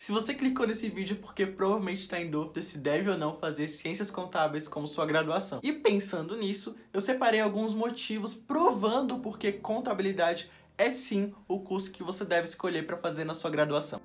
Se você clicou nesse vídeo é porque provavelmente está em dúvida se deve ou não fazer ciências contábeis como sua graduação. E pensando nisso, eu separei alguns motivos provando porque contabilidade é sim o curso que você deve escolher para fazer na sua graduação.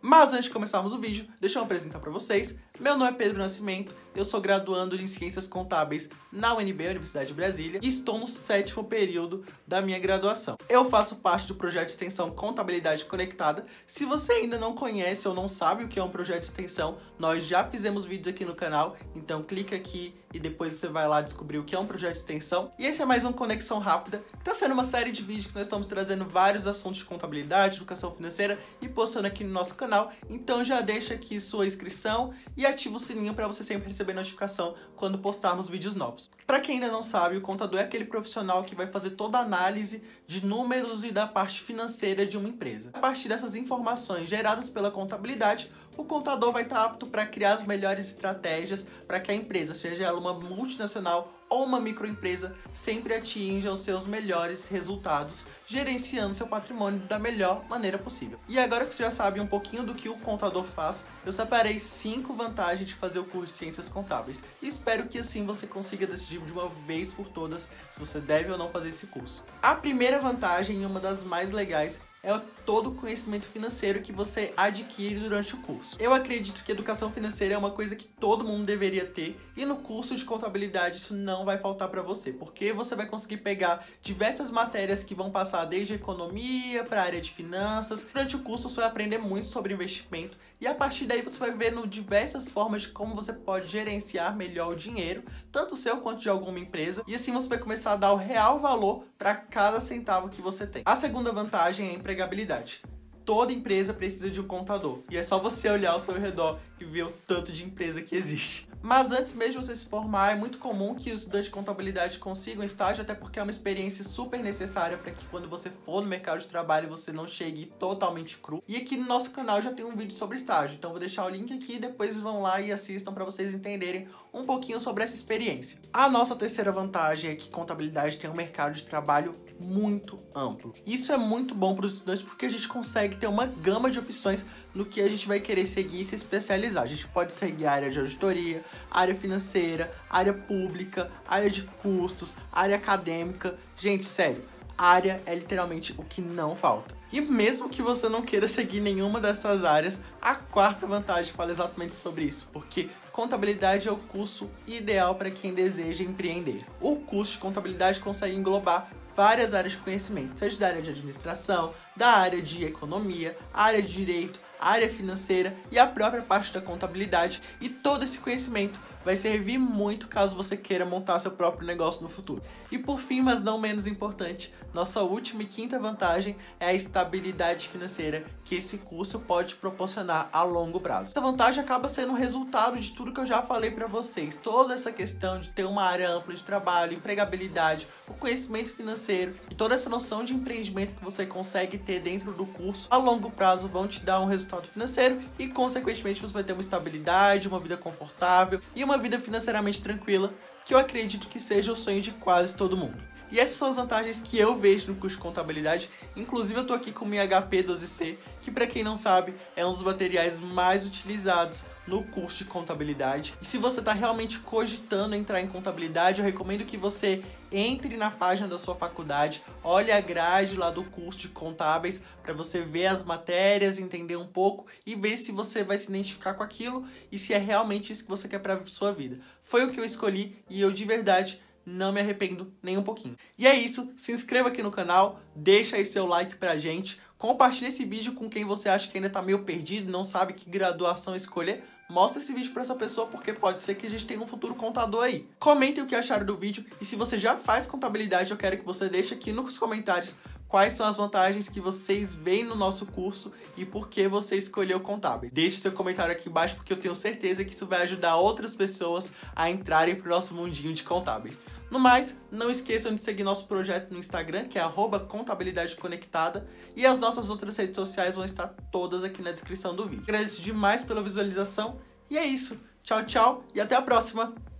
Mas antes de começarmos o vídeo, deixa eu apresentar para vocês. Meu nome é Pedro Nascimento, eu sou graduando em Ciências Contábeis na UNB, Universidade de Brasília, e estou no sétimo período da minha graduação. Eu faço parte do projeto de extensão Contabilidade Conectada. Se você ainda não conhece ou não sabe o que é um projeto de extensão, nós já fizemos vídeos aqui no canal, então clica aqui e depois você vai lá descobrir o que é um projeto de extensão. E esse é mais um Conexão Rápida, que está sendo uma série de vídeos que nós estamos trazendo vários assuntos de contabilidade, educação financeira e postando aqui no nosso canal. Então já deixa aqui sua inscrição e ativa o sininho para você sempre receber notificação quando postarmos vídeos novos. Para quem ainda não sabe, o contador é aquele profissional que vai fazer toda a análise de números e da parte financeira de uma empresa. A partir dessas informações geradas pela contabilidade, o contador vai estar apto para criar as melhores estratégias para que a empresa, seja ela uma multinacional ou uma microempresa, sempre atinja os seus melhores resultados, gerenciando seu patrimônio da melhor maneira possível. E agora que você já sabe um pouquinho do que o contador faz, eu separei 5 vantagens de fazer o curso de Ciências Contábeis e espero que assim você consiga decidir de uma vez por todas se você deve ou não fazer esse curso. A primeira vantagem e uma das mais legais é todo o conhecimento financeiro que você adquire durante o curso. Eu acredito que educação financeira é uma coisa que todo mundo deveria ter e no curso de contabilidade isso não vai faltar para você, porque você vai conseguir pegar diversas matérias que vão passar desde economia para a área de finanças. Durante o curso você vai aprender muito sobre investimento e a partir daí você vai vendo diversas formas de como você pode gerenciar melhor o dinheiro, tanto seu quanto de alguma empresa, e assim você vai começar a dar o real valor para cada centavo que você tem. A segunda vantagem é a empregabilidade toda empresa precisa de um contador. E é só você olhar ao seu redor e ver o tanto de empresa que existe. Mas antes mesmo de você se formar, é muito comum que os estudantes de contabilidade consigam estágio, até porque é uma experiência super necessária para que quando você for no mercado de trabalho você não chegue totalmente cru. E aqui no nosso canal já tem um vídeo sobre estágio, então vou deixar o link aqui e depois vão lá e assistam para vocês entenderem um pouquinho sobre essa experiência. A nossa terceira vantagem é que contabilidade tem um mercado de trabalho muito amplo. Isso é muito bom para os estudantes porque a gente consegue ter uma gama de opções no que a gente vai querer seguir e se especializar. A gente pode seguir a área de auditoria, área financeira, área pública, área de custos, área acadêmica. Gente, sério, área é literalmente o que não falta. E mesmo que você não queira seguir nenhuma dessas áreas, a quarta vantagem fala exatamente sobre isso, porque contabilidade é o curso ideal para quem deseja empreender. O curso de contabilidade consegue englobar várias áreas de conhecimento, seja da área de administração, da área de economia, área de direito, área financeira e a própria parte da contabilidade e todo esse conhecimento vai servir muito caso você queira montar seu próprio negócio no futuro. E por fim, mas não menos importante, nossa última e quinta vantagem é a estabilidade financeira que esse curso pode proporcionar a longo prazo. Essa vantagem acaba sendo o resultado de tudo que eu já falei para vocês. Toda essa questão de ter uma área ampla de trabalho, empregabilidade, o conhecimento financeiro toda essa noção de empreendimento que você consegue ter dentro do curso, a longo prazo vão te dar um resultado financeiro e consequentemente você vai ter uma estabilidade, uma vida confortável e uma vida financeiramente tranquila, que eu acredito que seja o sonho de quase todo mundo. E essas são as vantagens que eu vejo no curso de contabilidade. Inclusive eu tô aqui com o minha HP 12C, que para quem não sabe, é um dos materiais mais utilizados no curso de contabilidade. E se você está realmente cogitando entrar em contabilidade, eu recomendo que você entre na página da sua faculdade, olhe a grade lá do curso de contábeis para você ver as matérias, entender um pouco e ver se você vai se identificar com aquilo e se é realmente isso que você quer para sua vida. Foi o que eu escolhi e eu de verdade não me arrependo nem um pouquinho. E é isso, se inscreva aqui no canal, deixa aí seu like pra gente, compartilhe esse vídeo com quem você acha que ainda tá meio perdido, não sabe que graduação escolher, mostra esse vídeo para essa pessoa porque pode ser que a gente tenha um futuro contador aí. Comentem o que acharam do vídeo e se você já faz contabilidade, eu quero que você deixe aqui nos comentários quais são as vantagens que vocês veem no nosso curso e por que você escolheu contábeis. Deixe seu comentário aqui embaixo porque eu tenho certeza que isso vai ajudar outras pessoas a entrarem para o nosso mundinho de contábeis. No mais, não esqueçam de seguir nosso projeto no Instagram, que é contabilidade conectada, e as nossas outras redes sociais vão estar todas aqui na descrição do vídeo. Agradeço demais pela visualização e é isso. Tchau, tchau e até a próxima!